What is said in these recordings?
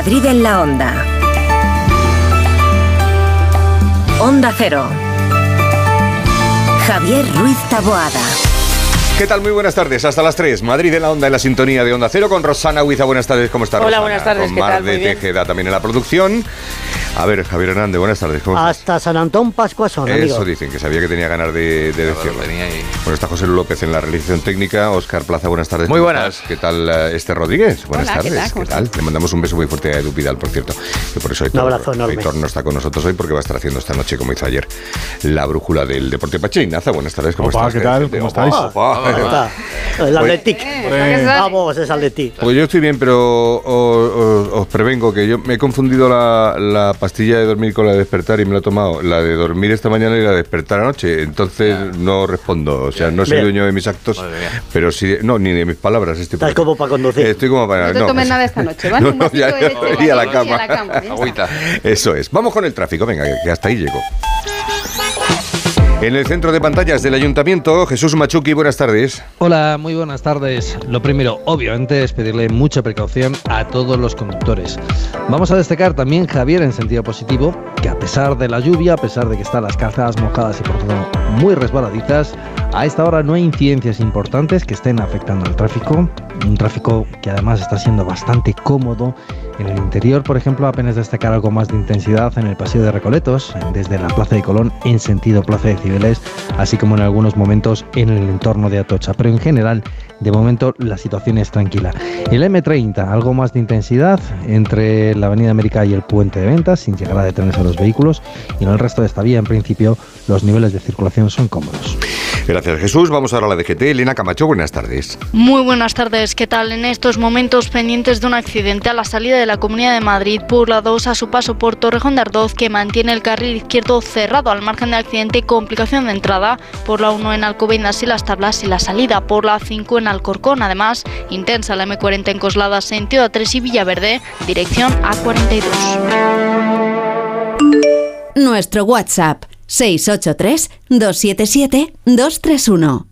Madrid en la Onda. Onda Cero. Javier Ruiz Taboada. ¿Qué tal? Muy buenas tardes. Hasta las 3. Madrid en la onda en la sintonía de Onda Cero con Rosana Huiza. Buenas tardes. ¿Cómo estás, Hola, Rosana? buenas tardes, Con ¿qué Mar tal? de Muy bien. Tejeda también en la producción. A ver, Javier Hernández, buenas tardes. ¿Cómo estás? Hasta San Antón Pascuasón, amigo. Eso dicen, que sabía que tenía ganas de, de decirlo. Bueno, está José López en la realización técnica, Oscar Plaza, buenas tardes. Muy ¿Cómo buenas. ¿Qué tal eh, Este Rodríguez? Buenas Hola, ¿qué tardes. tal? ¿Cómo ¿Qué tal? Le mandamos un beso muy fuerte a Edu Vidal, por cierto. Que por eso Aitor, abrazo enorme. No está con nosotros hoy porque va a estar haciendo esta noche, como hizo ayer, la brújula del deporte Pache. Naza, buenas tardes. ¿Cómo Opa, estás? ¿qué tal? ¿Cómo estáis? El Atletic. Eh, Vamos, es Atletic. Pues yo estoy bien, pero os, os- os prevengo que yo me he confundido la, la pastilla de dormir con la de despertar y me la he tomado. La de dormir esta mañana y la de despertar anoche. Entonces no respondo. O sea, no soy Bien. dueño de mis actos, pero sí. No, ni de mis palabras. Estoy Estás como para conducir. Estoy como para. No te tomes nada esta noche, ¿vale? No, no, ya, a la cama. Agüita. Eso es. Vamos con el tráfico. Venga, que- que hasta ahí llego. En el centro de pantallas del ayuntamiento, Jesús Machuki, buenas tardes. Hola, muy buenas tardes. Lo primero, obviamente, es pedirle mucha precaución a todos los conductores. Vamos a destacar también, Javier, en sentido positivo, que a pesar de la lluvia, a pesar de que están las calzadas mojadas y por tanto muy resbaladizas, a esta hora no hay incidencias importantes que estén afectando al tráfico. Un tráfico que además está siendo bastante cómodo. En el interior, por ejemplo, apenas destacar algo más de intensidad en el Paseo de Recoletos, desde la Plaza de Colón en sentido Plaza de Cibeles, así como en algunos momentos en el entorno de Atocha. Pero en general, de momento, la situación es tranquila. El M30, algo más de intensidad entre la Avenida América y el Puente de Ventas, sin llegar a detenerse a los vehículos. Y en el resto de esta vía, en principio, los niveles de circulación son cómodos. Gracias, Jesús. Vamos ahora a la DGT. Elena Camacho, buenas tardes. Muy buenas tardes, ¿qué tal? En estos momentos pendientes de un accidente a la salida de la Comunidad de Madrid por la 2 a su paso por Torrejón de Ardoz que mantiene el carril izquierdo cerrado al margen del accidente y complicación de entrada por la 1 en Alcobendas y las Tablas y la salida por la 5 en Alcorcón. Además, intensa la M40 en Coslada, sentido A3 y Villaverde, dirección A42. Nuestro WhatsApp 683 277 231.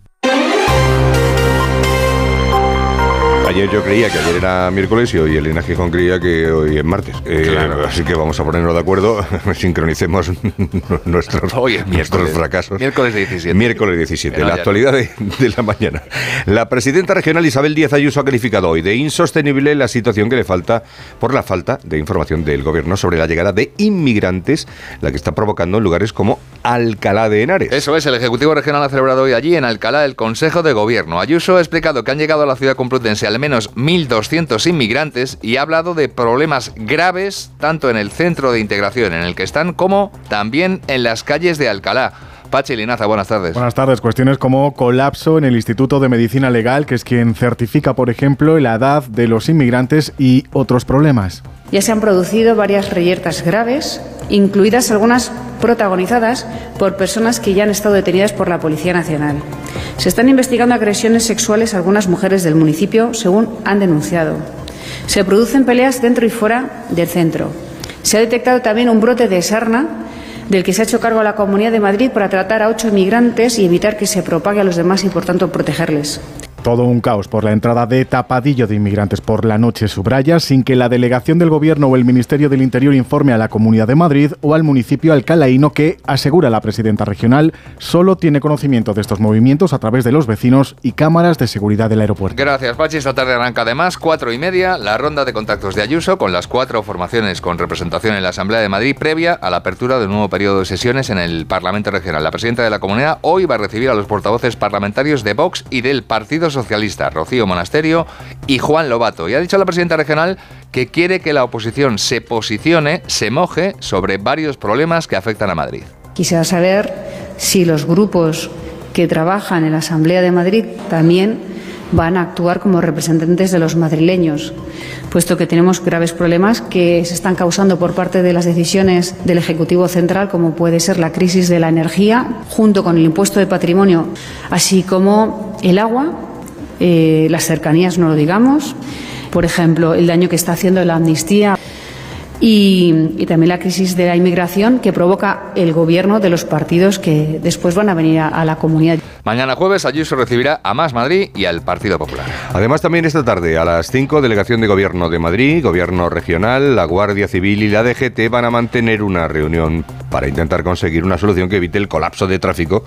Ayer yo creía que ayer era miércoles y hoy Elena Gijón creía que hoy es martes. Eh, Así que vamos a ponernos de acuerdo, sincronicemos nuestros, Hoy es nuestros miércoles. fracasos. Miércoles 17. Miércoles 17, Que no la actualidad de, de la mañana. La presidenta regional Isabel Díaz Ayuso ha calificado hoy de insostenible la situación que le falta por la falta de información del gobierno sobre la llegada de inmigrantes, la que está provocando en lugares como Alcalá de Henares. Eso es, el Ejecutivo Regional ha celebrado hoy allí en Alcalá el Consejo de Gobierno. Ayuso ha explicado que han llegado a la ciudad complutense al menos 1.200 inmigrantes y ha hablado de problemas graves tanto en el centro de integración en el que están como también en las calles de Alcalá. Pachi Linaza, buenas tardes. Buenas tardes. Cuestiones como colapso en el Instituto de Medicina Legal, que es quien certifica, por ejemplo, la edad de los inmigrantes y otros problemas. Ya se han producido varias reyertas graves, incluidas algunas protagonizadas por personas que ya han estado detenidas por la Policía Nacional. Se están investigando agresiones sexuales a algunas mujeres del municipio, según han denunciado. Se producen peleas dentro y fuera del centro. Se ha detectado también un brote de sarna del que se ha hecho cargo la Comunidad de Madrid para tratar a ocho inmigrantes y evitar que se propague a los demás y, por tanto, protegerles. Todo un caos por la entrada de tapadillo de inmigrantes por la noche subraya, sin que la delegación del Gobierno o el Ministerio del Interior informe a la Comunidad de Madrid o al municipio alcalaíno que, asegura la presidenta regional, solo tiene conocimiento de estos movimientos a través de los vecinos y cámaras de seguridad del aeropuerto. Gracias, Pachi. Esta tarde arranca además, cuatro y media, la ronda de contactos de Ayuso con las cuatro formaciones con representación en la Asamblea de Madrid previa a la apertura del nuevo periodo de sesiones en el Parlamento Regional. La presidenta de la comunidad hoy va a recibir a los portavoces parlamentarios de Vox y del Partido Socialista, Rocío Monasterio y Juan Lobato. Y ha dicho la presidenta regional que quiere que la oposición se posicione, se moje sobre varios problemas que afectan a Madrid. Quisiera saber si los grupos que trabajan en la Asamblea de Madrid también van a actuar como representantes de los madrileños, puesto que tenemos graves problemas que se están causando por parte de las decisiones del Ejecutivo Central, como puede ser la crisis de la energía, junto con el impuesto de patrimonio, así como el agua, eh, las cercanías, no lo digamos, por ejemplo, el daño que está haciendo la amnistía y, también la crisis de la inmigración que provoca el gobierno de los partidos que después van a venir a la comunidad. Mañana jueves Ayuso recibirá a Más Madrid y al Partido Popular. Además, también esta tarde a las 5, Delegación de Gobierno de Madrid, Gobierno Regional, la Guardia Civil y la DGT van a mantener una reunión para intentar conseguir una solución que evite el colapso de tráfico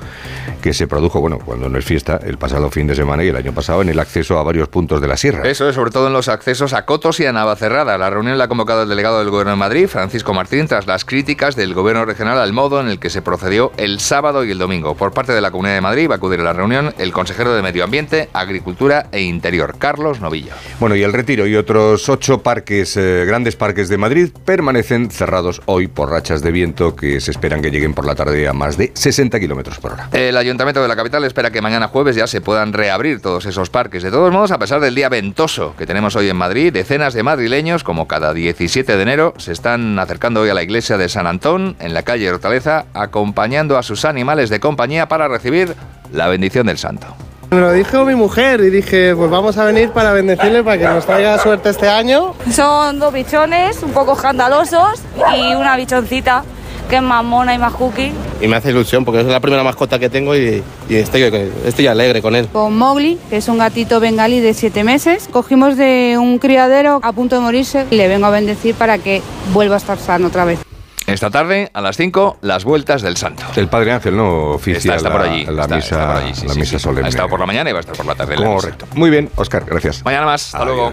que se produjo, bueno, cuando no es fiesta, el pasado fin de semana y el año pasado en el acceso a varios puntos de la sierra. Eso es, sobre todo en los accesos a Cotos y a Navacerrada. La reunión la ha convocado el delegado del Gobierno de Madrid, Francisco Martín, tras las críticas del Gobierno regional al modo en el que se procedió el sábado y el domingo. Por parte de la Comunidad de Madrid va a acudir a la reunión el consejero de Medio Ambiente, Agricultura e Interior, Carlos Novillo. Bueno, y el Retiro y otros ocho parques, eh, grandes parques de Madrid, permanecen cerrados hoy por rachas de viento que se esperan que lleguen por la tarde a más de 60 kilómetros por hora. El Ayuntamiento de la capital espera que mañana jueves ya se puedan reabrir todos esos parques. De todos modos, a pesar del día ventoso que tenemos hoy en Madrid, decenas de madrileños, como cada 17 de enero, se están acercando hoy a la iglesia de San Antón, en la calle Hortaleza, acompañando a sus animales de compañía para recibir la bendición del santo. Me lo dijo mi mujer y dije, pues vamos a venir para bendecirle para que nos traiga suerte este año. Son dos bichones, un poco escandalosos y una bichoncita que es más mona y más cookie. Y me hace ilusión porque es la primera mascota que tengo y, y estoy, estoy alegre con él. Con Mowgli, que es un gatito bengalí de siete meses, cogimos de un criadero a punto de morirse y le vengo a bendecir para que vuelva a estar sano otra vez. Esta tarde, a las 5, las vueltas del santo. El Padre Ángel no oficia Está, está por allí. la está- misa, está por allí, sí, la sí, misa sí. solemne. Ha estado por la mañana y va a estar por la tarde. en la. Correcto. Muy bien, Oscar, gracias. Mañana más. Hasta luego.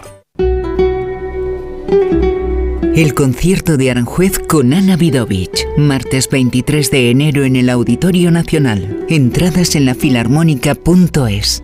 El concierto de Aranjuez con Ana Vidovich, martes 23 de enero en el Auditorio Nacional. Entradas en la filarmónica.es.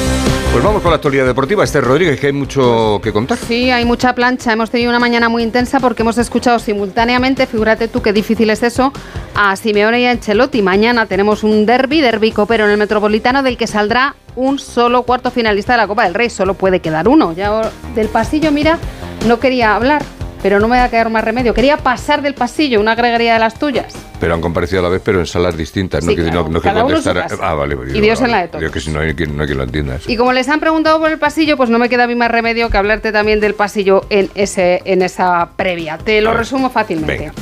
Pues vamos con la actualidad deportiva. Este Rodríguez, que hay mucho que contar. Sí, hay mucha plancha. Hemos tenido una mañana muy intensa porque hemos escuchado simultáneamente, figúrate tú qué difícil es eso, a Simeone y a Ancelotti. Mañana tenemos un derby, derby copero en el Metropolitano, del que saldrá un solo cuarto finalista de la Copa del Rey. Solo puede quedar uno. Ya del pasillo, mira, no quería hablar, pero no me va a quedar más remedio. Quería pasar del pasillo, una gregaría de las tuyas. Pero han comparecido a la vez, pero en salas distintas. no Sí, claro. no, Cada contestar. Ah, vale. pues Y digo, Dios en la de todos. Digo que si no hay, no hay quien lo entienda. eso. Y como les han preguntado por el pasillo, pues no me queda a mí más remedio que hablarte también del pasillo en, ese, en esa previa. Te lo resumo fácilmente. venga.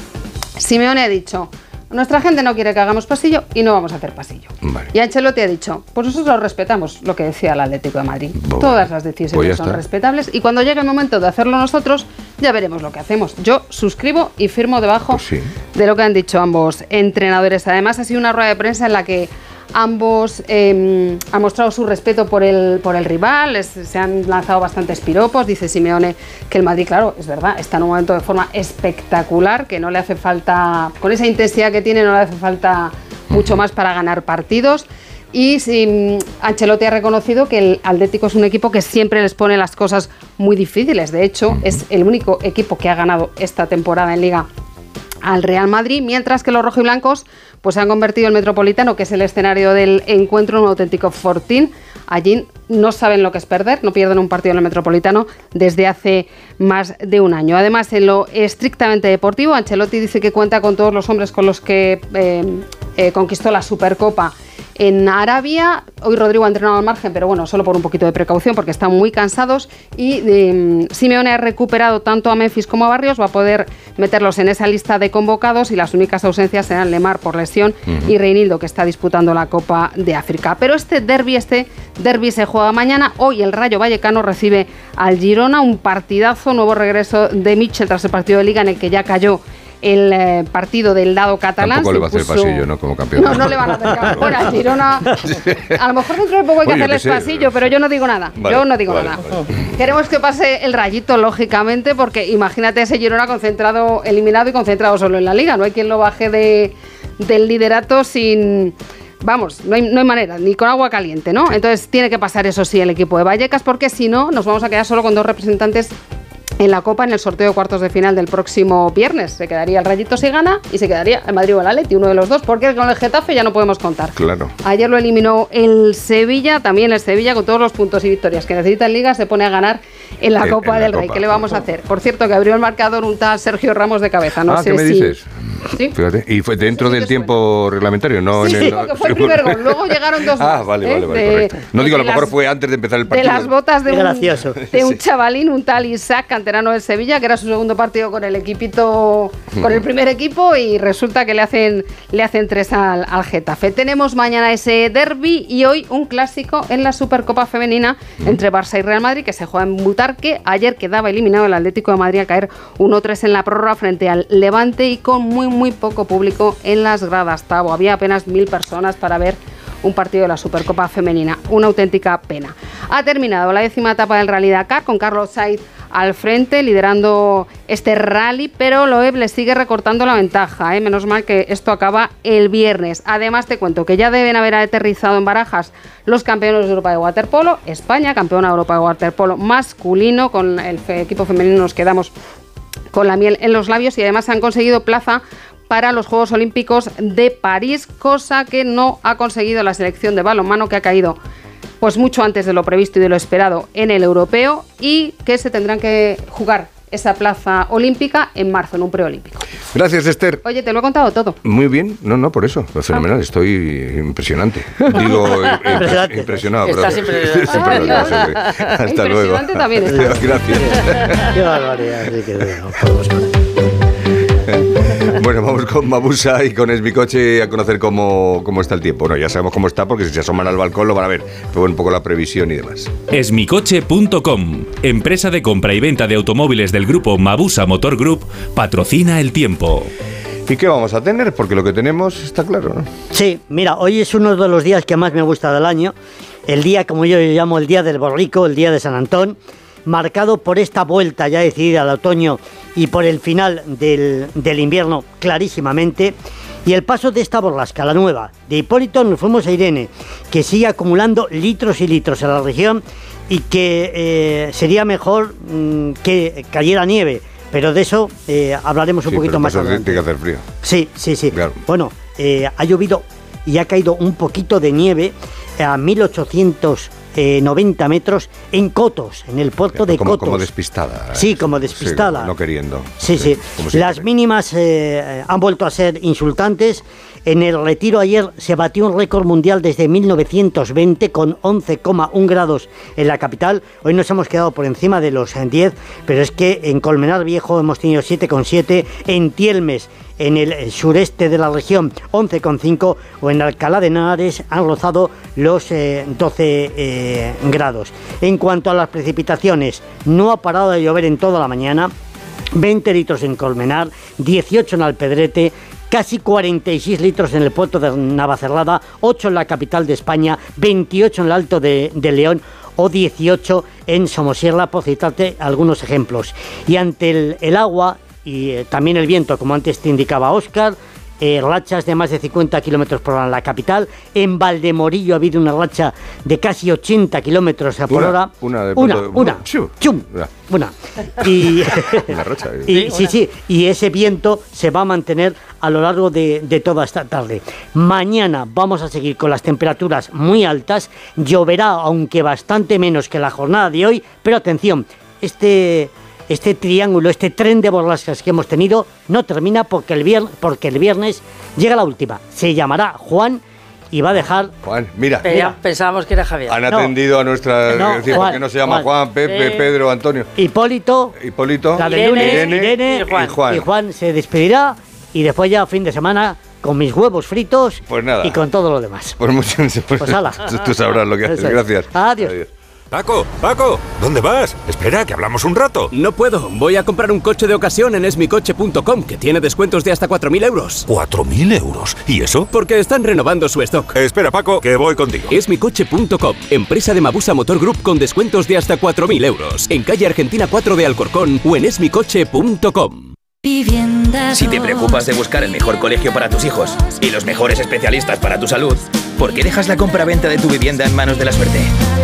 Simeone ha dicho, nuestra gente no quiere que hagamos pasillo y no vamos a hacer pasillo. Y Ancelotti ha dicho, pues nosotros respetamos lo que decía el Atlético de Madrid. Todas las decisiones Pues son está. respetables y cuando llegue el momento de hacerlo nosotros, ya veremos lo que hacemos. Yo suscribo y firmo debajo Pues de lo que han dicho ambos entrenadores. Además, ha sido una rueda de prensa en la que ambos eh, han mostrado su respeto por el, por el rival, se han lanzado bastantes piropos. Dice Simeone que el Madrid, claro, es verdad, está en un momento de forma espectacular, que no le hace falta, con esa intensidad que tiene, no le hace falta mucho más para ganar partidos. Y mm, Ancelotti ha reconocido que el Atlético es un equipo que siempre les pone las cosas muy difíciles. De hecho, es el único equipo que ha ganado esta temporada en Liga al Real Madrid, mientras que los rojiblancos pues se han convertido en Metropolitano, que es el escenario del encuentro, en un auténtico fortín. Allí no saben lo que es perder, no pierden un partido en el Metropolitano desde hace más de un año. Además, en lo estrictamente deportivo, Ancelotti dice que cuenta con todos los hombres con los que eh, eh, conquistó la Supercopa en Arabia. Hoy Rodrigo ha entrenado al margen, pero bueno, solo por un poquito de precaución porque están muy cansados. Y eh, Simeone ha recuperado tanto a Memphis como a Barrios, va a poder meterlos en esa lista de convocados y las únicas ausencias serán Lemar por lesión y Reinildo que está disputando la Copa de África. Pero este derby, este derby se juega mañana. Hoy el Rayo Vallecano recibe al Girona, un partidazo, nuevo regreso de Mitchell tras el partido de Liga en el que ya cayó el eh, partido del lado catalán. Tampoco le va a hacer supuso- pasillo, ¿no? Como campeón. No, no le van a hacer. Bueno, Girona, a lo mejor dentro de poco hay que Oye, hacerles que sé. pasillo, pero yo no digo nada. Vale, yo no digo vale, nada. Queremos que pase el rayito, lógicamente, porque imagínate ese Girona concentrado, eliminado y concentrado solo en la liga. No hay quien lo baje de, del liderato sin. Vamos, no hay, no hay manera, ni con agua caliente, ¿no? Entonces tiene que pasar eso sí el equipo de Vallecas, porque si no, nos vamos a quedar solo con dos representantes en la Copa en el sorteo de cuartos de final del próximo viernes. Se quedaría el Rayito si gana y se quedaría el Madrid o el Atleti, uno de los dos, porque con el Getafe ya no podemos contar. Claro. Ayer lo eliminó el Sevilla, también el Sevilla con todos los puntos y victorias que necesita en Liga se pone a ganar en la En- Copa en la del Rey. Copa. ¿Qué le vamos a hacer? Por cierto, que abrió el marcador un tal Sergio Ramos de cabeza. No ah, sé ¿qué me si. dices? Sí. Fíjate, y fue dentro del tiempo reglamentario, no Sí, en el. porque fue el primer gol. Luego llegaron dos Ah, más, vale, ¿eh? vale, vale, De- correcto. No digo, a lo de mejor las- fue antes de empezar el de partido. las botas de Qué un, gracioso. de un Sí. chavalín, un tal Isaac, canterano del Sevilla, que era su segundo partido con el equipito, con el primer equipo, y resulta que le hacen, le hacen tres al, al Getafe. Tenemos mañana ese derby y hoy un clásico en la Supercopa Femenina entre Barça y Real Madrid, que se juega en Butarque. Ayer quedaba eliminado el Atlético de Madrid a caer 1-3 en la prórroga frente al Levante y con muy, muy poco público en las gradas. Tavo. Había apenas mil personas para ver un partido de la Supercopa Femenina. Una auténtica pena. Ha terminado la décima etapa del Rally Dakar con Carlos Sainz al frente, liderando este rally, pero Loeb le sigue recortando la ventaja. ¿eh? Menos mal que esto acaba el viernes. Además, te cuento que ya deben haber aterrizado en barajas los campeones de Europa de waterpolo. España, campeona de Europa de waterpolo masculino. Con el equipo femenino nos quedamos con la miel en los labios y además han conseguido plaza para los Juegos Olímpicos de París, cosa que no ha conseguido la selección de balonmano que ha caído pues mucho antes de lo previsto y de lo esperado en el europeo y que se tendrán que jugar esa plaza olímpica en marzo en un preolímpico. Gracias, Esther. Oye, te lo he contado todo. Muy bien, no, no, por eso, Ah. fenomenal, estoy impresionante. Digo, Impresionante. impresionado. Estás impresionante. Qué. Hasta luego. Impresionante también estás. Gracias. Qué barbaridad, sí que no podemos con él. Bueno, vamos con Mabusa y con Esmicoche a conocer cómo, cómo está el tiempo. Bueno, ya sabemos cómo está porque si se asoman al balcón lo van a ver, pero un poco la previsión y demás. Esmicoche.com, empresa de compra y venta de automóviles del grupo Mabusa Motor Group, patrocina el tiempo. ¿Y qué vamos a tener? Porque lo que tenemos está claro, ¿no? Sí, mira, hoy es uno de los días que más me gusta del año. El día, como yo llamo, el día del borrico, el día de San Antón, marcado por esta vuelta ya decidida al otoño y por el final del, del invierno clarísimamente. Y el paso de esta borrasca, la nueva, de Hipólito nos fuimos a Irene, que sigue acumulando litros y litros en la región y que eh, sería mejor mm, que cayera nieve. Pero de eso eh, hablaremos un Sí, poquito pero más adelante. Tiene que hacer frío. Sí, sí, sí. Bueno, eh, ha llovido y ha caído un poquito de nieve a 1890 metros en Cotos, en el puerto de Como, Cotos. como despistada. Sí, como despistada. Sí, no queriendo. Sí, sí. Las mínimas eh, han vuelto a ser insultantes. En el retiro ayer se batió un récord mundial desde 1920 con 11,1 grados en la capital. Hoy nos hemos quedado por encima de los eh, 10, pero es que en Colmenar Viejo hemos tenido 7,7, en Tielmes, en el sureste de la región, 11,5 o en Alcalá de Henares han rozado los eh, 12 eh, grados. En cuanto a las precipitaciones, no ha parado de llover en toda la mañana. 20 litros en Colmenar, 18 en Alpedrete, casi 46 litros en el puerto de Navacerrada, 8 en la capital de España, 28 en el Alto de, León o 18 en Somosierra, por citarte algunos ejemplos. Y ante el agua y eh, también el viento, como antes te indicaba Óscar, eh, rachas de más de 50 kilómetros por hora en la capital. En Valdemorillo ha habido una racha de casi 80 kilómetros por Una, hora. una de una, pronto- una. Chu. Chum, Ya. una. Y, Una racha. eh. y- sí, sí, y ese viento se va a mantener a lo largo de, de toda esta tarde. Mañana vamos a seguir con las temperaturas muy altas, lloverá aunque bastante menos que la jornada de hoy, pero atención, este, este triángulo, este tren de borrascas que hemos tenido no termina porque el, viernes, porque el viernes llega la última. Se llamará Juan y va a dejar... Juan, mira. Pensábamos que era Javier. Han atendido a nuestra. No, decir, ¿por Juan, qué no se llama Juan. Juan, Pepe, Eh. Pedro, Antonio? Hipólito, Hipólito, la de Irene, lunes, Irene Irene y Juan. y Juan se despedirá y después ya fin de semana con mis huevos fritos Pues nada. y con todo lo demás. Pues muchas Pues hala. Tú sabrás lo que haces. Gracias. Adiós. Paco, Paco, ¿dónde vas? Espera, que hablamos un rato. No puedo, voy a comprar un coche de ocasión en esmicoche.com, que tiene descuentos de hasta 4.000 euros. ¿4.000 euros? ¿Y eso? Porque están renovando su stock. Espera, Paco, que voy contigo. Esmicoche.com, empresa de Mabusa Motor Group con descuentos de hasta 4.000 euros. En calle Argentina 4 de Alcorcón o en esmicoche.com. Si te preocupas de buscar el mejor colegio para tus hijos y los mejores especialistas para tu salud, ¿por qué dejas la compra-venta de tu vivienda en manos de la suerte?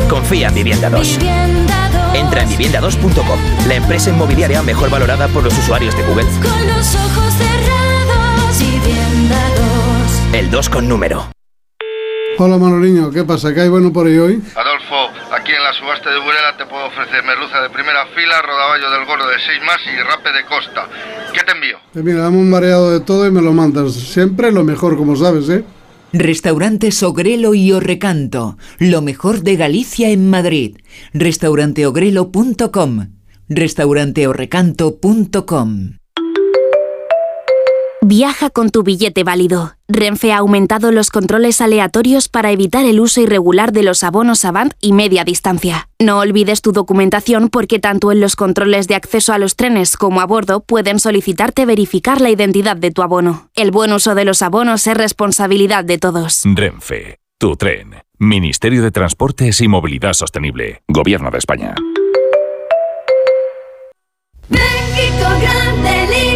Confía en Vivienda 2. Entra en vivienda2.com, la empresa inmobiliaria mejor valorada por los usuarios de Google. Con los ojos cerrados, vivienda 2. El 2 con número. Hola Manoliño, ¿qué pasa? ¿Qué hay bueno por ahí hoy? Adolfo, aquí en la subasta de Burela te puedo ofrecer merluza de primera fila, rodaballo del gordo de 6 más y rape de costa. ¿Qué te envío? Eh, mira, dame un mareado de todo y me lo mandas. Siempre lo mejor, como sabes, ¿eh? Restaurantes Ogrelo y Orrecanto, lo mejor de Galicia en Madrid. Restauranteogrelo.com, restauranteorrecanto.com. Viaja con tu billete válido. Renfe ha aumentado los controles aleatorios para evitar el uso irregular de los abonos Avant y media distancia. No olvides tu documentación porque tanto en los controles de acceso a los trenes como a bordo pueden solicitarte verificar la identidad de tu abono. El buen uso de los abonos es responsabilidad de todos. Renfe, tu tren. Ministerio de Transportes y Movilidad Sostenible. Gobierno de España. México grande,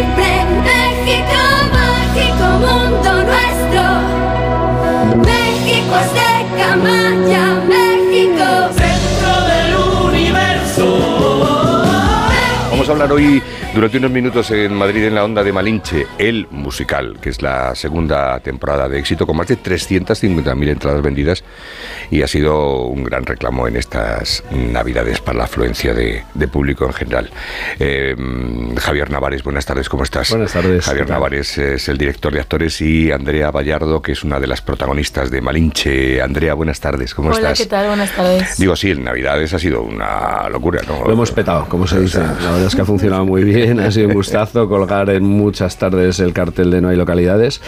llama, llama. A hablar hoy durante unos minutos en Madrid en la onda de Malinche, el musical, que es la segunda temporada de éxito con más de 350.000 entradas vendidas y ha sido un gran reclamo en estas navidades para la afluencia de, de público en general. Eh, Javier Navares, buenas tardes, ¿cómo estás? Buenas tardes. Javier. Navares es el director de actores y Andrea Vallardo, que es una de las protagonistas de Malinche. Andrea, buenas tardes, ¿cómo Hola, estás? ¿qué tal? Buenas tardes. Digo, sí, en Navidades ha sido una locura, ¿no? Lo hemos petado, como se dice. La verdad es que ha funcionado muy bien, ha sido un gustazo colgar en muchas tardes el cartel de No hay localidades,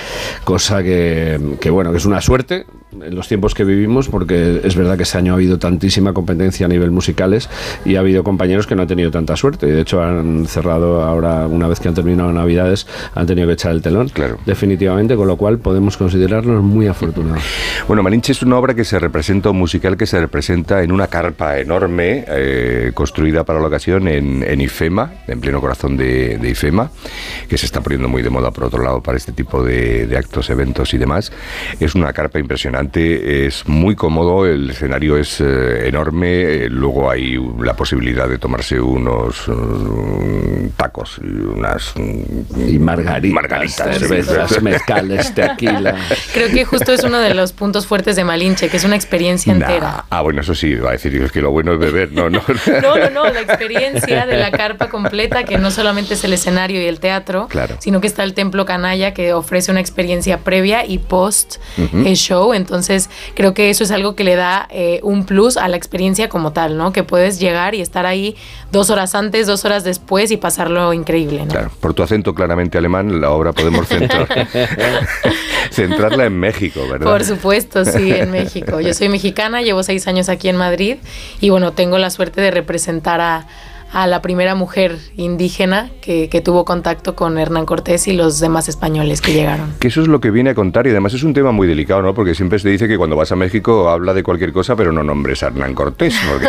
cosa que, que, bueno, que es una suerte en los tiempos que vivimos, porque es verdad que este año ha habido tantísima competencia a nivel musicales y ha habido compañeros que no han tenido tanta suerte y de hecho han cerrado ahora, una vez que han terminado Navidades, han tenido que echar el telón, claro. definitivamente, con lo cual podemos considerarnos muy afortunados. Bueno, Malinche es una obra que se representa, un musical que se representa en una carpa enorme, eh, construida para la ocasión en, en, IFEMA, en pleno corazón de, de, IFEMA, que se está poniendo muy de moda por otro lado para este tipo de, de actos, eventos y demás. Es una carpa impresionante, es muy cómodo, el escenario es eh, enorme, eh, luego hay la posibilidad de tomarse unos uh, tacos y unas... y margaritas, margaritas cervezas, mezcales, tequila. Creo que justo es uno de los puntos fuertes de Malinche, que es una experiencia nah. entera. Ah, bueno, eso sí, va a decir es que lo bueno es beber, no, no. no, no, no, la experiencia de la carpa completa, que no solamente es el escenario y el teatro, claro. sino que está el templo canalla que ofrece una experiencia previa y post uh -huh. show, entonces creo que eso es algo que le da eh, un plus a la experiencia como tal, ¿no? Que puedes llegar y estar ahí dos horas antes, dos horas después y pasarlo increíble, ¿no? Claro, por tu acento claramente alemán, la obra podemos centrar, centrarla en México, ¿verdad? Por supuesto, sí, en México. Yo soy mexicana, llevo seis años aquí en Madrid y bueno, tengo la suerte de representar a a la primera mujer indígena que, que, tuvo contacto con Hernán Cortés y los demás españoles que llegaron. Que eso es lo que viene a contar y además es un tema muy delicado, ¿no? Porque siempre se dice que cuando vas a México habla de cualquier cosa, pero no nombres a Hernán Cortés. Porque...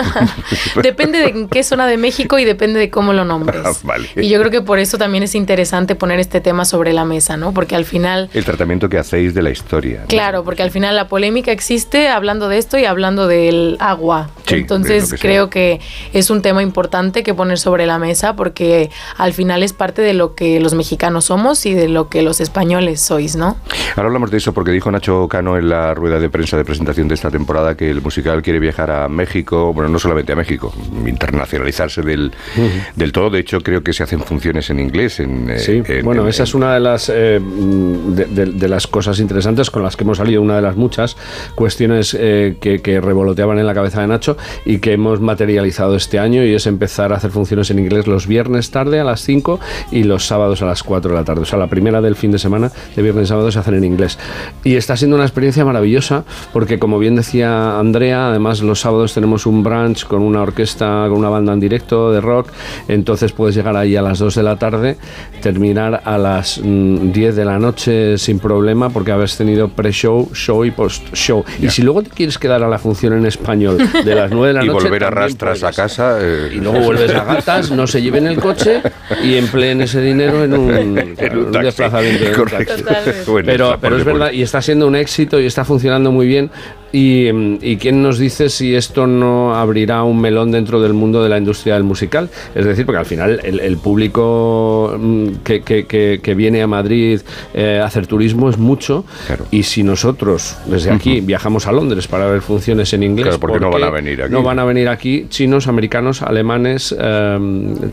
depende de en qué zona de México y depende de cómo lo nombres. Ah, vale. Y yo creo que por eso también es interesante poner este tema sobre la mesa, ¿no? Porque al final... El tratamiento que hacéis de la historia. ¿no? Claro, porque al final la polémica existe hablando de esto y hablando del agua. Sí, Entonces que creo que es un tema importante que poner sobre la mesa porque al final es parte de lo que los mexicanos somos y de lo que los españoles sois, ¿no? Ahora hablamos de eso porque dijo Nacho Cano en la rueda de prensa de presentación de esta temporada que el musical quiere viajar a México, bueno, no solamente a México, internacionalizarse del, uh -huh. del todo. De hecho, creo que se hacen funciones en inglés. En, sí, en, bueno, en, esa es una de las, eh, de, de, de, las cosas interesantes con las que hemos salido, una de las muchas cuestiones eh, que, que revoloteaban en la cabeza de Nacho y que hemos materializado este año y es empezar a hacer funciones en inglés los viernes tarde a las 5 y los sábados a las 4 de la tarde. O sea, la primera del fin de semana de viernes y sábado se hacen en inglés. Y está siendo una experiencia maravillosa porque, como bien decía Andrea, además los sábados tenemos un brunch con una orquesta, con una banda en directo de rock. Entonces puedes llegar ahí a las 2 de la tarde, terminar a las mm, 10 de la noche sin problema porque habéis tenido pre-show, show y post-show. Y si luego te quieres quedar a la función en español de las 9 de la y noche. volver a rastras a casa. eh, y luego vuelves a gatas, no se lleven el coche y empleen ese dinero en un, claro, un desplazamiento. un Correcto. Bueno, pero, pero es verdad, y está siendo un éxito y está funcionando muy bien. Y, mm, y quién nos dice si esto no abrirá un melón dentro del mundo de la industria del musical? Es decir, porque al final el, el público mm, que, que- que- que viene a Madrid eh, a hacer turismo es mucho. Y si nosotros desde aquí viajamos a Londres para ver funciones en inglés, Claro, porque no ¿por van a venir aquí? No van a venir aquí chinos, americanos, alemanes, eh,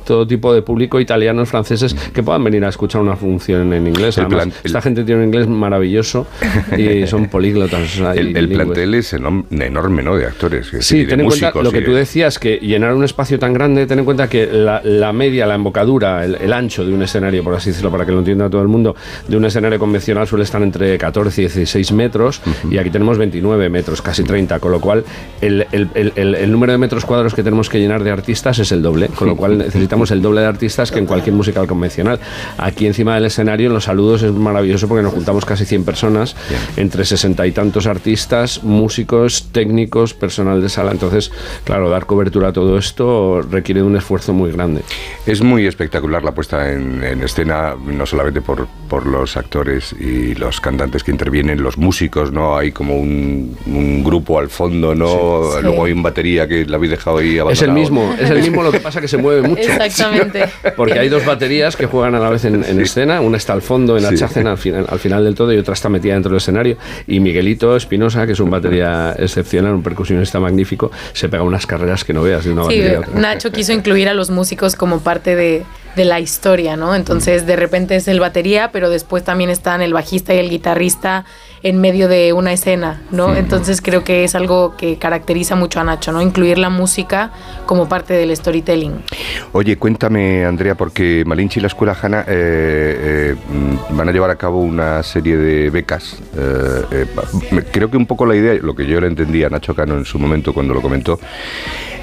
todo tipo de público, italianos, franceses, que puedan venir a escuchar una función en inglés. El Además, plan- el- esta gente tiene un inglés maravilloso y son políglotas. el, plantel es enorm- enorme, ¿no? De actores. es Sí, decir, de ten en cuenta lo que y tú de- decías, que llenar un espacio tan grande, ten en cuenta que la, la media, la embocadura, el, el ancho de un escenario, por así decirlo, para que lo entienda todo el mundo, de un escenario convencional suele estar entre 14 y 16 metros y aquí tenemos 29 metros, casi 30, con lo cual el, el- el- el- el número de metros cuadrados que tenemos que llenar de artistas es el doble, con lo cual necesitamos el doble de artistas que en cualquier musical convencional. Aquí encima del escenario, en los saludos, es maravilloso porque nos juntamos casi 100 personas, entre 60 y tantos artistas, músicos, técnicos, personal de sala. Entonces, claro, dar cobertura a todo esto requiere de un esfuerzo muy grande. Es muy espectacular la puesta en, en escena, no solamente por, por los actores y los cantantes que intervienen, los músicos, ¿no? Hay como un, un grupo al fondo, ¿no? Sí. Luego hay un batería que la habéis dejado ahí abandonado. Es el mismo, es el mismo, lo que pasa que se mueve mucho. Exactamente. Porque hay dos baterías que juegan a la vez en, en escena, una está al fondo en Sí. Achazen al final, al final del todo y otra está metida dentro del escenario. Y Miguelito Espinosa, que es un batería excepcional, un percusionista magnífico, se pega unas carreras que no veas de una Sí, batería. Nacho quiso incluir a los músicos como parte de, de la historia, ¿no? Entonces, de repente es el batería, pero después también están el bajista y el guitarrista en medio de una escena, ¿no? Entonces, creo que es algo que caracteriza mucho a Nacho, ¿no? Incluir la música como parte del storytelling. Oye, cuéntame, Andrea, porque Malinche y la Escuela Hanna eh, eh, mm, van a llevar a cabo una serie de becas. Eh, creo que un poco la idea, lo que yo le entendía a Nacho Cano en su momento cuando lo comentó,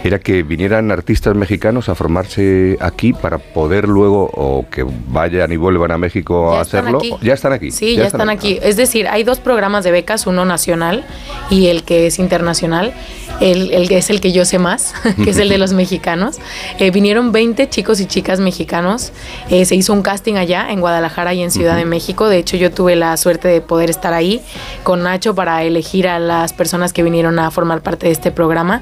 era que vinieran artistas mexicanos a formarse aquí para poder luego o que vayan y vuelvan a México a Ya hacerlo. aquí. Ya están aquí. Sí, ya, están aquí. Es decir, hay dos programas de becas, uno nacional y el que es internacional. El, el que es el que yo sé más, que es el de los mexicanos. Eh, vinieron 20 chicos y chicas mexicanos. Eh, se hizo un casting allá en Guadalajara y en Ciudad de México. De hecho, yo tuve la suerte de poder estar ahí con Nacho para elegir a las personas que vinieron a formar parte de este programa.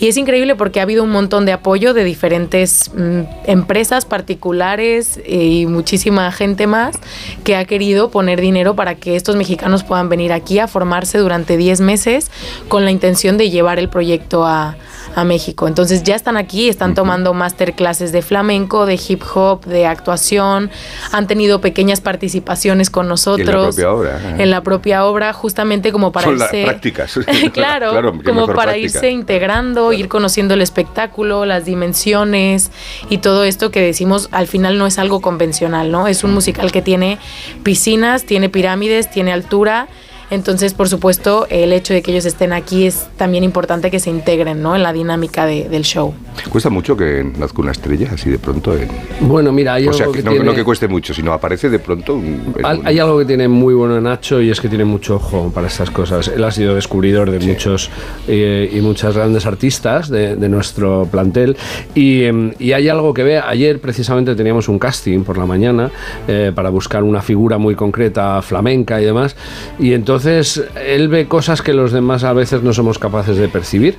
Y es increíble porque ha habido un montón de apoyo de diferentes mm, empresas particulares eh, y muchísima gente más que ha querido poner dinero para que estos mexicanos puedan venir aquí a formarse durante 10 meses con la intención de llevar el proyecto a, a México. Entonces ya están aquí, están tomando masterclasses de flamenco, de hip hop, de actuación, han tenido pequeñas participaciones con nosotros. propia obra. En la propia obra, justamente como para Son las irse... prácticas. claro, como para práctica. irse integrando, ir conociendo el espectáculo, las dimensiones y todo esto que decimos al final no es algo convencional, ¿no? Es un musical que tiene piscinas, tiene pirámides, tiene altura. Entonces, por supuesto, el hecho de que ellos estén aquí es también importante que se integren ¿no? en la dinámica de- del show. Cuesta mucho que nazca una estrella así de pronto. En... Bueno, mira, hay o sea, algo que que no, tiene- no que cueste mucho, sino aparece de pronto un... un- Hay algo que tiene muy bueno Nacho y es que tiene mucho ojo para estas cosas. Él ha sido descubridor de muchos eh, y muchas grandes artistas de, de nuestro plantel y, em, y hay algo que ve. Ayer precisamente teníamos un casting por la mañana eh, para buscar una figura muy concreta flamenca y demás y entonces él ve cosas que los demás a veces no somos capaces de percibir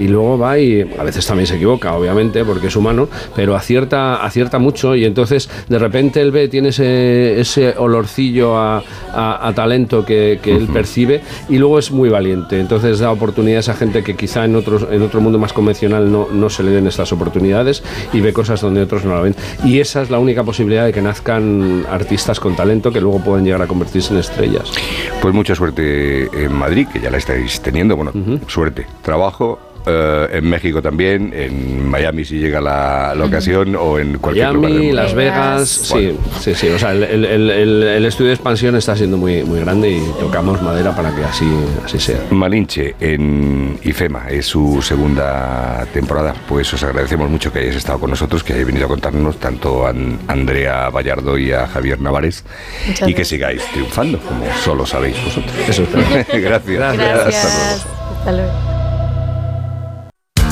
y luego va y a veces también se equivoca, obviamente, porque es humano, pero acierta, acierta mucho y entonces de repente él ve, tiene ese, ese olorcillo a, a- a talento que, que él percibe y luego es muy valiente. Entonces da oportunidades a gente que quizá en, otros, en otro mundo más convencional no, no se le den estas oportunidades y ve cosas donde otros no la ven. Y esa es la única posibilidad de que nazcan artistas con talento que luego pueden llegar a convertirse en estrellas. Pues mucha suerte en Madrid, que ya la estáis teniendo. Bueno, suerte, trabajo eh, en México también, en Miami si llega la, la ocasión o en cualquier lugar. del Miami. Las Vegas, sí, sí, sí. O sea, el, el- el- el- el estudio de expansión está siendo muy, muy grande y tocamos madera para que así, así sea. Malinche en IFEMA es su segunda temporada. Pues os agradecemos mucho que hayáis estado con nosotros, que hayáis venido a contarnos tanto a An- Andrea Vallardo y a Javier Navares Muchas y que gracias. sigáis triunfando, como solo sabéis vosotros. Eso Gracias. Hasta luego. Gracias. Hasta luego.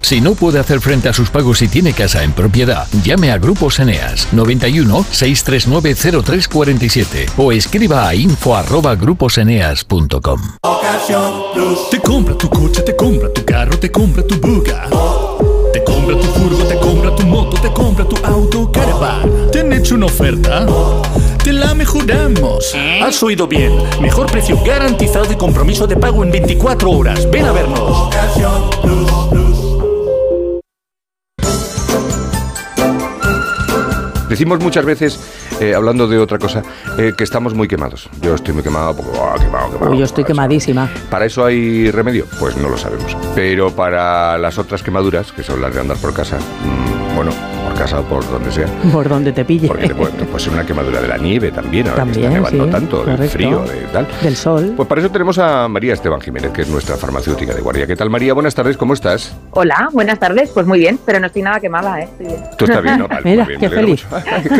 Si no puede hacer frente a sus pagos y tiene casa en propiedad, llame a Grupos Eneas 91 639 0347 o escriba a info arroba gruposeneas.com. Te compra tu coche, te compra tu carro, te compra tu buga. Te compra tu furgo, te compra tu moto, te compra tu auto, caravan. ¿Te han hecho una oferta? Te la mejoramos. Has oído bien. Mejor precio garantizado y compromiso de pago en 24 horas. Ven a vernos. Decimos muchas veces, eh, hablando de otra cosa, eh, que estamos muy quemados. Yo estoy muy quemado porque, oh, quemado, quemado. Uy, yo estoy quemadísima. ¿Para eso hay remedio? Pues no lo sabemos. Pero para las otras quemaduras, que son las de andar por casa, mm, bueno, por casa o por donde sea, Por donde te pille. porque te puede, te puede ser una quemadura de la nieve también, ahora que También, está nevando sí, tanto, del correcto. frío, de tal. Del sol. Pues para eso tenemos a María Esteban Jiménez, que es nuestra farmacéutica de guardia. ¿Qué tal, María? Buenas tardes, ¿cómo estás? Hola, buenas tardes. Pues muy bien, pero no estoy nada quemada, ¿eh? Estoy bien. Tú estás bien, ¿no? Vale, Mira, bien, qué feliz.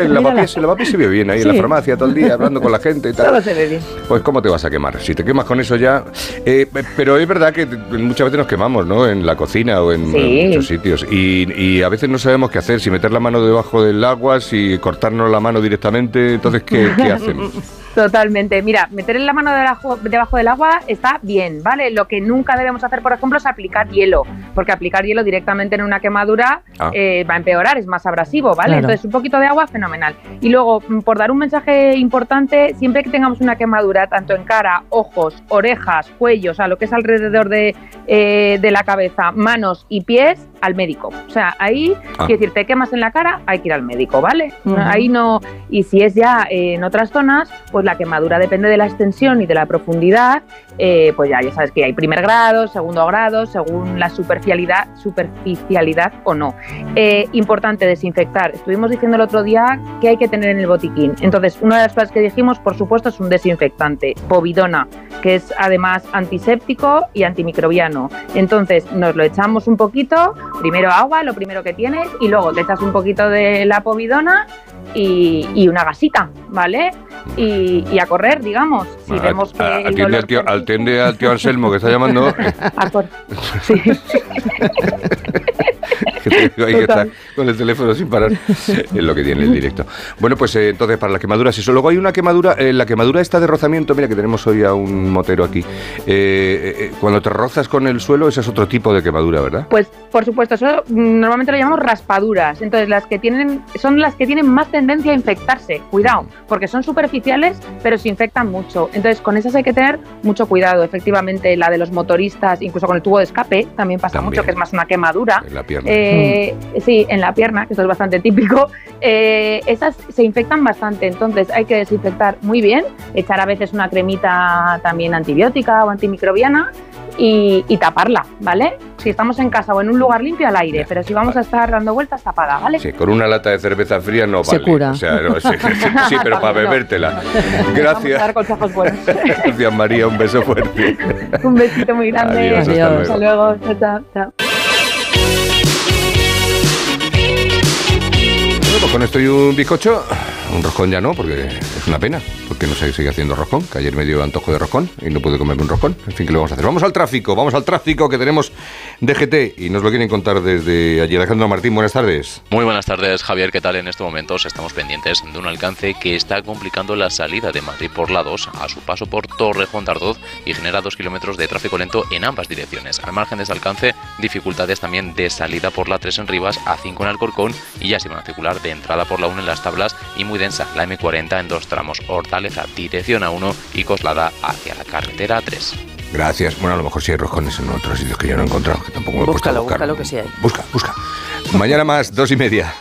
el lavapiés, se ve bien ahí en la farmacia todo el día, hablando con la gente y tal. Todo se ve bien. Pues ¿cómo te vas a quemar? Si te quemas con eso ya... eh, pero es verdad que muchas veces nos quemamos, ¿no? En la cocina o en, Sí. en muchos sitios. Y, y a veces no sabemos qué hacer, si meter la mano debajo del agua, si cortarnos la mano directamente. Entonces, ¿qué, qué hacemos? Totalmente. Mira, meter en la mano debajo, debajo del agua está bien, ¿vale? Lo que nunca debemos hacer, por ejemplo, es aplicar hielo, porque aplicar hielo directamente en una quemadura Ah. eh, va a empeorar, es más abrasivo, ¿vale? Claro. Entonces, un poquito de agua, fenomenal. Y luego, mm, por dar un mensaje importante, siempre que tengamos una quemadura, tanto en cara, ojos, orejas, cuello, o sea, lo que es alrededor de, eh, de la cabeza, manos y pies, al médico. O sea, ahí, Ah. quiero decir, te quemas en la cara, hay que ir al médico, ¿vale? Ahí no. Y si es ya eh, en otras zonas, pues la quemadura depende de la extensión y de la profundidad. eh, pues ya, ya sabes que hay primer grado, segundo grado, según la superficialidad, superficialidad o no. Eh, importante desinfectar. Estuvimos diciendo el otro día que hay que tener en el botiquín. Entonces, una de las cosas que dijimos, por supuesto, es un desinfectante, povidona, que es además antiséptico y antimicrobiano. Entonces, nos lo echamos un poquito, primero agua, lo primero que tienes, y luego te echas un poquito de la povidona y, y una gasita, ¿vale? Y, y a correr, digamos. Si Ah, vemos que el atiende, al tío, atiende al tío Anselmo que está llamando. a cor- que te digo que está. Con el teléfono sin parar. Es lo que tiene el directo. Bueno, pues eh, entonces para las quemaduras, eso. Luego hay una quemadura, eh, la quemadura esta de rozamiento, mira que tenemos hoy a un motero aquí. Eh, cuando te rozas con el suelo, ese es otro tipo de quemadura, ¿verdad? Pues por supuesto, eso mm, normalmente lo llamamos raspaduras. Entonces, las que tienen son las que tienen más tendencia a infectarse. Cuidado, porque son superficiales, pero se infectan mucho. Entonces, con esas hay que tener mucho cuidado. Efectivamente, la de los motoristas, incluso con el tubo de escape, también pasa También. mucho, que es más una quemadura. En la pierna. Eh, Sí, en la pierna, que esto es bastante típico. Eh, esas se infectan bastante, entonces hay que desinfectar muy bien, echar a veces una cremita también antibiótica o antimicrobiana y, y taparla, ¿vale? Si estamos en casa o en un lugar limpio al aire, pero si vamos a estar dando vueltas, tapada, ¿vale? Sí, con una lata de cerveza fría no Se vale. cura. O sea, no, sí, sí, pero para bebértela. Vamos a Gracias. dar consejos buenos. Gracias, María. Un beso fuerte. un besito muy grande. Adiós, hasta Hasta luego. Chao, chao, pues con esto y un bizcocho, un roscón ya no, porque es una pena. Porque no se sigue haciendo roscón, que ayer me dio antojo de roscón y no pude comerme un roscón. En fin, ¿qué le vamos a hacer? Vamos al tráfico, vamos al tráfico que tenemos DGT y nos lo quieren contar desde allí. Alejandro Martín, buenas tardes. Muy buenas tardes, Javier. ¿Qué tal? En estos momentos estamos pendientes de un alcance que está complicando la salida de Madrid por la 2 a su paso por Torrejón de Ardoz y genera dos kilómetros de tráfico lento en ambas direcciones. Al margen de ese alcance, dificultades también de salida por la 3 en Rivas, A5 en Alcorcón y ya se van a circular de entrada por la 1 en las tablas y muy densa la M40 en dos tramos, Dirección A1 y Coslada hacia la carretera 3. Gracias. Bueno, a lo mejor sí hay roscones en otros sitios que yo no he encontrado, que tampoco me he puesto a Búscalo, buscar. búscalo que sí hay. Busca, busca. Mañana más, dos y media.